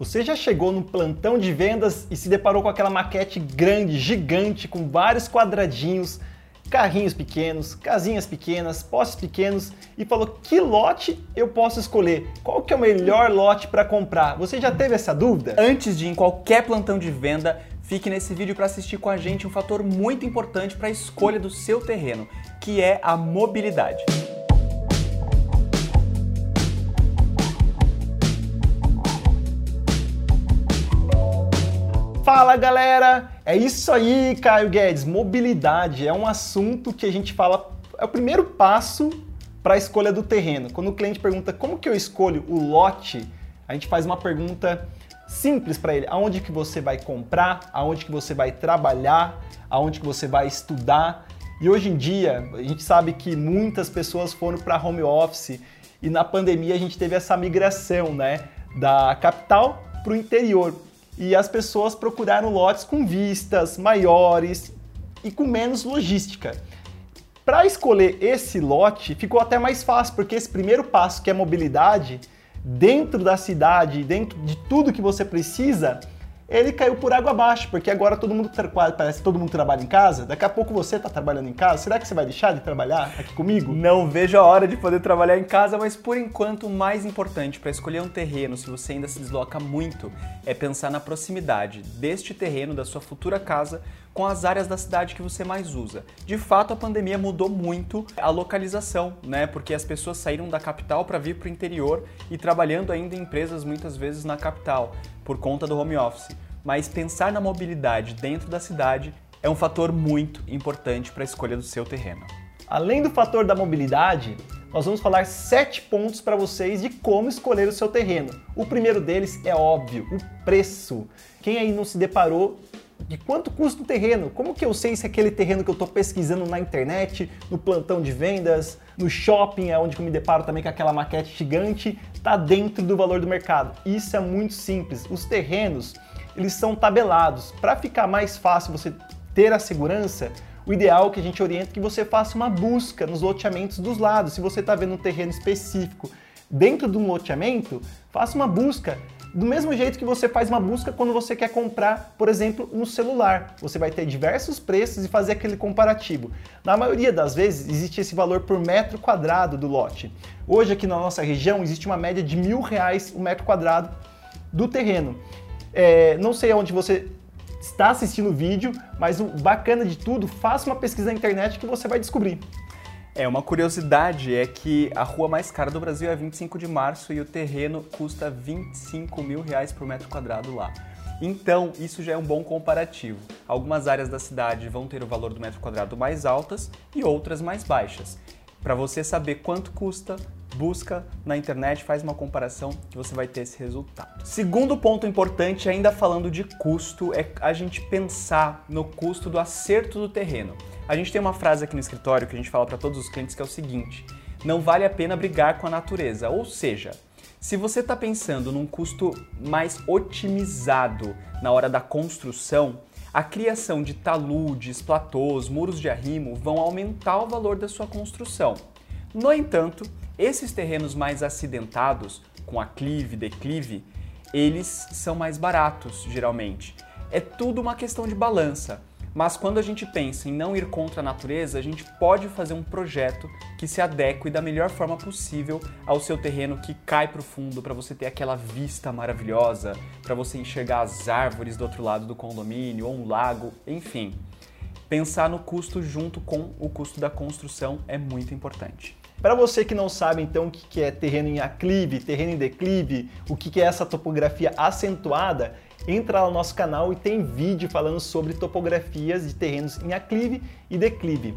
Você já chegou no plantão de vendas e se deparou com aquela maquete grande, gigante, com vários quadradinhos, carrinhos pequenos, casinhas pequenas, postes pequenos e falou que lote eu posso escolher? Qual que é o melhor lote para comprar? Você já teve essa dúvida? Antes de ir em qualquer plantão de venda, fique nesse vídeo para assistir com a gente um fator muito importante para a escolha do seu terreno, que é a mobilidade. Fala galera! É isso aí, Caio Guedes. Mobilidade é um assunto que a gente fala, é o primeiro passo para a escolha do terreno. Quando o cliente pergunta como que eu escolho o lote, a gente faz uma pergunta simples para ele: aonde que você vai comprar, aonde que você vai trabalhar, aonde que você vai estudar. E hoje em dia, a gente sabe que muitas pessoas foram para home office e na pandemia a gente teve essa migração, né, da capital para o interior e as pessoas procuraram lotes com vistas maiores e com menos logística. Para escolher esse lote ficou até mais fácil, porque esse primeiro passo, que é mobilidade, dentro da cidade, dentro de tudo que você precisa, ele caiu por água abaixo, porque agora todo mundo parece que todo mundo trabalha em casa. Daqui a pouco você está trabalhando em casa. Será que você vai deixar de trabalhar aqui comigo? Não vejo a hora de poder trabalhar em casa, mas por enquanto o mais importante para escolher um terreno, se você ainda se desloca muito, é pensar na proximidade deste terreno da sua futura casa com as áreas da cidade que você mais usa. De fato, a pandemia mudou muito a localização, né? Porque as pessoas saíram da capital para vir para o interior e trabalhando ainda em empresas muitas vezes na capital por conta do home office. Mas pensar na mobilidade dentro da cidade é um fator muito importante para a escolha do seu terreno. Além do fator da mobilidade, nós vamos falar sete pontos para vocês de como escolher o seu terreno. O primeiro deles é óbvio, o preço. Quem aí não se deparou de quanto custa o terreno? Como que eu sei se aquele terreno que eu estou pesquisando na internet, no plantão de vendas, no shopping, é onde eu me deparo também com aquela maquete gigante, está dentro do valor do mercado? Isso é muito simples. Os terrenos, eles são tabelados. Para ficar mais fácil você ter a segurança, o ideal é que a gente orienta que você faça uma busca nos loteamentos dos lados. Se você está vendo um terreno específico dentro de um loteamento, faça uma busca do mesmo jeito que você faz uma busca quando você quer comprar, por exemplo, um celular. Você vai ter diversos preços e fazer aquele comparativo. Na maioria das vezes, existe esse valor por metro quadrado do lote. Hoje, aqui na nossa região, existe uma média de mil reais o metro quadrado do terreno. É, não sei onde você está assistindo o vídeo, mas o bacana de tudo, faça uma pesquisa na internet que você vai descobrir. É, uma curiosidade é que a rua mais cara do Brasil é 25 de março e o terreno custa 25 mil reais por metro quadrado lá. Então, isso já é um bom comparativo. Algumas áreas da cidade vão ter o valor do metro quadrado mais altas e outras mais baixas. Para você saber quanto custa, busca na internet, faz uma comparação que você vai ter esse resultado. Segundo ponto importante, ainda falando de custo, é a gente pensar no custo do acerto do terreno. A gente tem uma frase aqui no escritório que a gente fala para todos os clientes que é o seguinte: não vale a pena brigar com a natureza. Ou seja, se você está pensando num custo mais otimizado na hora da construção, a criação de taludes, platôs, muros de arrimo vão aumentar o valor da sua construção. No entanto, esses terrenos mais acidentados, com aclive, declive, eles são mais baratos, geralmente. É tudo uma questão de balança. Mas quando a gente pensa em não ir contra a natureza, a gente pode fazer um projeto que se adeque da melhor forma possível ao seu terreno que cai para o fundo para você ter aquela vista maravilhosa, para você enxergar as árvores do outro lado do condomínio ou um lago, enfim. Pensar no custo junto com o custo da construção é muito importante. Para você que não sabe então o que é terreno em aclive, terreno em declive, o que é essa topografia acentuada, entra lá no nosso canal e tem vídeo falando sobre topografias de terrenos em aclive e declive.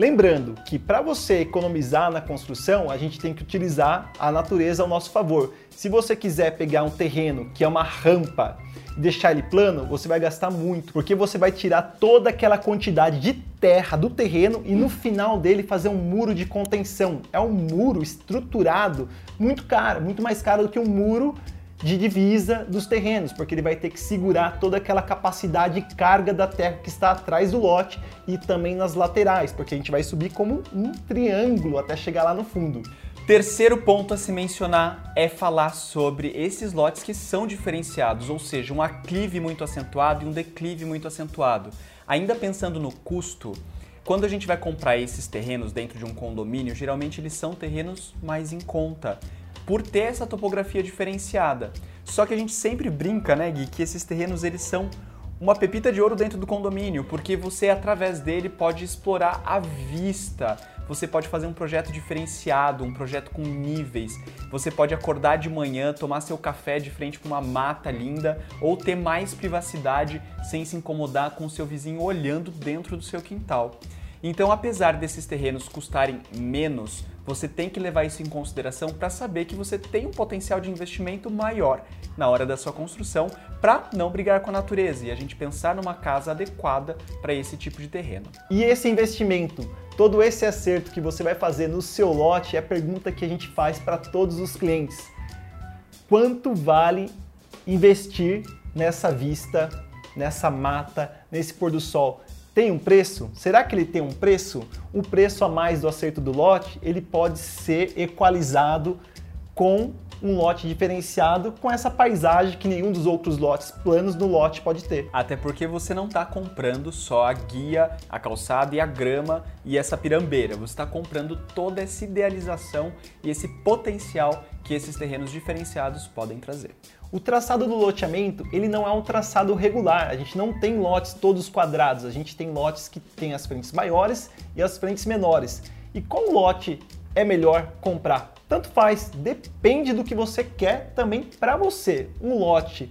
Lembrando que para você economizar na construção, a gente tem que utilizar a natureza ao nosso favor. Se você quiser pegar um terreno que é uma rampa e deixar ele plano, você vai gastar muito, porque você vai tirar toda aquela quantidade de terra do terreno e no final dele fazer um muro de contenção. É um muro estruturado muito caro, muito mais caro do que um muro de divisa dos terrenos, porque ele vai ter que segurar toda aquela capacidade de carga da terra que está atrás do lote e também nas laterais, porque a gente vai subir como um triângulo até chegar lá no fundo. Terceiro ponto a se mencionar é falar sobre esses lotes que são diferenciados, ou seja, um aclive muito acentuado e um declive muito acentuado. Ainda pensando no custo, quando a gente vai comprar esses terrenos dentro de um condomínio, geralmente eles são terrenos mais em conta, por ter essa topografia diferenciada. Só que a gente sempre brinca, né, Gui, que esses terrenos eles são uma pepita de ouro dentro do condomínio, porque você através dele pode explorar a vista. Você pode fazer um projeto diferenciado, um projeto com níveis. Você pode acordar de manhã, tomar seu café de frente com uma mata linda ou ter mais privacidade sem se incomodar com seu vizinho olhando dentro do seu quintal. Então, apesar desses terrenos custarem menos, você tem que levar isso em consideração para saber que você tem um potencial de investimento maior na hora da sua construção para não brigar com a natureza e a gente pensar numa casa adequada para esse tipo de terreno. E esse investimento, todo esse acerto que você vai fazer no seu lote é a pergunta que a gente faz para todos os clientes. Quanto vale investir nessa vista, nessa mata, nesse pôr do sol? Tem um preço? Será que ele tem um preço? O preço a mais do acerto do lote, ele pode ser equalizado com um lote diferenciado com essa paisagem que nenhum dos outros lotes planos no lote pode ter. Até porque você não está comprando só a guia, a calçada e a grama e essa pirambeira. Você está comprando toda essa idealização e esse potencial que esses terrenos diferenciados podem trazer. O traçado do loteamento, ele não é um traçado regular. A gente não tem lotes todos quadrados. A gente tem lotes que têm as frentes maiores e as frentes menores. E qual lote é melhor comprar? Tanto faz, depende do que você quer também para você. Um lote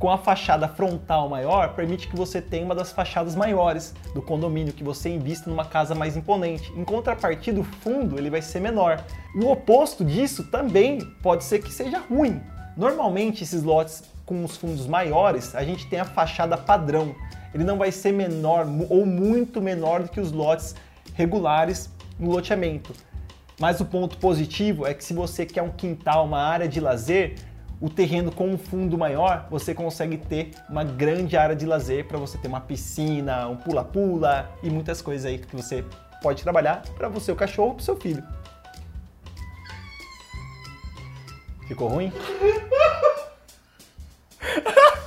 com a fachada frontal maior permite que você tenha uma das fachadas maiores do condomínio, que você invista numa casa mais imponente. Em contrapartida, o fundo ele vai ser menor. O oposto disso também pode ser que seja ruim. Normalmente, esses lotes com os fundos maiores, a gente tem a fachada padrão. Ele não vai ser menor ou muito menor do que os lotes regulares no loteamento. Mas o ponto positivo é que se você quer um quintal, uma área de lazer, o terreno com um fundo maior, você consegue ter uma grande área de lazer para você ter uma piscina, um pula-pula e muitas coisas aí que você pode trabalhar para você, o cachorro, para o seu filho. Ficou ruim?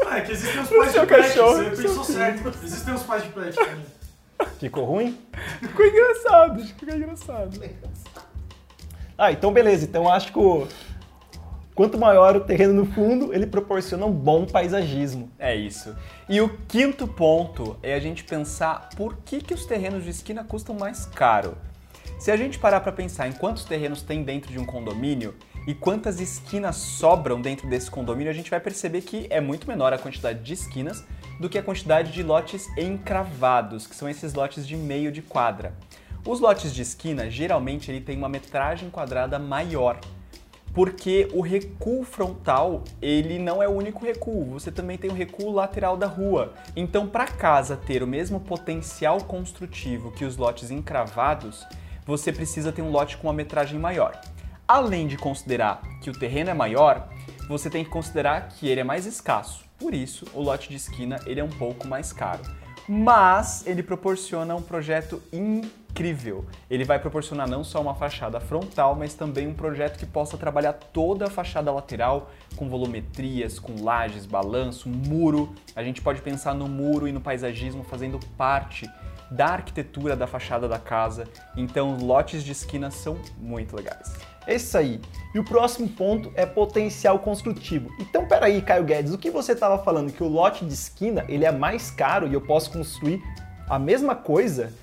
Ah, é que existem os pais de pet, você pensou certo. Existem os pais de pet. Ficou ruim? Ficou engraçado, ficou engraçado. Ah, então beleza. Então acho que o... quanto maior o terreno no fundo, ele proporciona um bom paisagismo. É isso. E o quinto ponto é a gente pensar por que, que os terrenos de esquina custam mais caro. Se a gente parar para pensar em quantos terrenos tem dentro de um condomínio, e quantas esquinas sobram dentro desse condomínio, a gente vai perceber que é muito menor a quantidade de esquinas do que a quantidade de lotes encravados, que são esses lotes de meio de quadra. Os lotes de esquina, geralmente, ele tem uma metragem quadrada maior, porque o recuo frontal, ele não é o único recuo, você também tem o recuo lateral da rua. Então, para casa ter o mesmo potencial construtivo que os lotes encravados, você precisa ter um lote com uma metragem maior. Além de considerar que o terreno é maior, você tem que considerar que ele é mais escasso. Por isso, o lote de esquina ele é um pouco mais caro. Mas ele proporciona um projeto incrível. Ele vai proporcionar não só uma fachada frontal, mas também um projeto que possa trabalhar toda a fachada lateral com volumetrias, com lajes, balanço, muro. A gente pode pensar no muro e no paisagismo fazendo parte da arquitetura da fachada da casa. Então, lotes de esquina são muito legais. É isso aí. E o próximo ponto é potencial construtivo. Então, peraí, Caio Guedes, o que você estava falando? Que o lote de esquina ele é mais caro e eu posso construir a mesma coisa?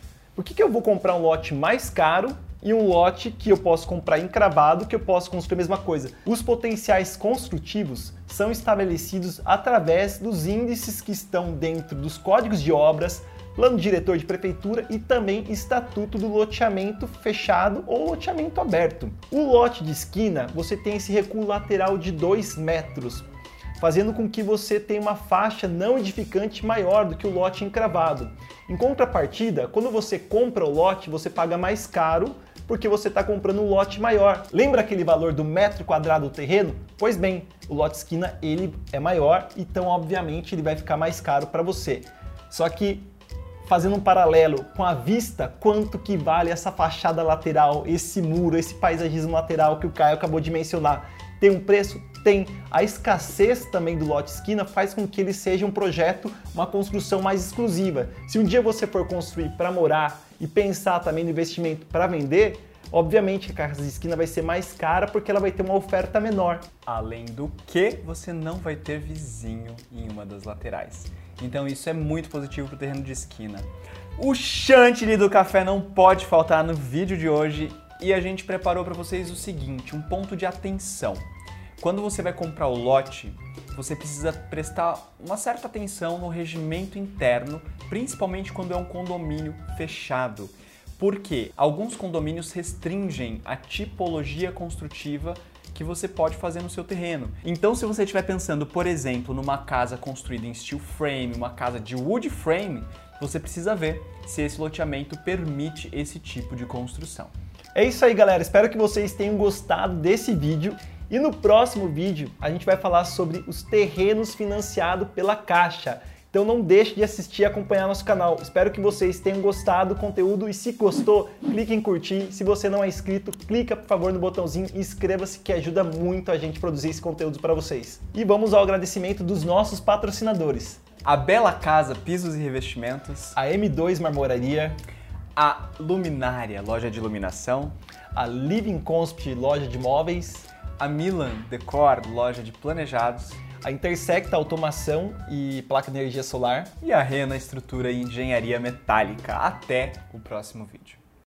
Por que, que eu vou comprar um lote mais caro e um lote que eu posso comprar encravado que eu posso construir a mesma coisa? Os potenciais construtivos são estabelecidos através dos índices que estão dentro dos códigos de obras, plano diretor de prefeitura e também estatuto do loteamento fechado ou loteamento aberto. O lote de esquina, você tem esse recuo lateral de 2 metros, fazendo com que você tenha uma faixa não edificante maior do que o lote encravado. Em contrapartida, quando você compra o lote, você paga mais caro porque você está comprando um lote maior. Lembra aquele valor do metro quadrado do terreno? Pois bem, o lote esquina ele é maior, então obviamente ele vai ficar mais caro para você. Só que fazendo um paralelo com a vista, quanto que vale essa fachada lateral, esse muro, esse paisagismo lateral que o Caio acabou de mencionar? Tem um preço? Tem. A escassez também do lote esquina faz com que ele seja um projeto, uma construção mais exclusiva. Se um dia você for construir para morar e pensar também no investimento para vender, Obviamente a casa de esquina vai ser mais cara porque ela vai ter uma oferta menor. Além do que, você não vai ter vizinho em uma das laterais. Então isso é muito positivo para o terreno de esquina. O chantilly do café não pode faltar no vídeo de hoje e a gente preparou para vocês o seguinte, um ponto de atenção. Quando você vai comprar o lote, você precisa prestar uma certa atenção no regimento interno, principalmente quando é um condomínio fechado. Porque alguns condomínios restringem a tipologia construtiva que você pode fazer no seu terreno. Então, se você estiver pensando, por exemplo, numa casa construída em steel frame, uma casa de wood frame, você precisa ver se esse loteamento permite esse tipo de construção. É isso aí, galera. Espero que vocês tenham gostado desse vídeo. E no próximo vídeo, a gente vai falar sobre os terrenos financiados pela Caixa. Então não deixe de assistir e acompanhar nosso canal. Espero que vocês tenham gostado do conteúdo e se gostou, clique em curtir. Se você não é inscrito, clica por favor no botãozinho e inscreva-se que ajuda muito a gente a produzir esse conteúdo para vocês. E vamos ao agradecimento dos nossos patrocinadores. A Bela Casa Pisos e Revestimentos, a M2 Marmoraria, a Luminária Loja de Iluminação, a Living Consp Loja de Móveis, a Milan Decor Loja de Planejados, a Intersecta Automação e Placa de Energia Solar e a Rena Estrutura e Engenharia Metálica. Até o próximo vídeo.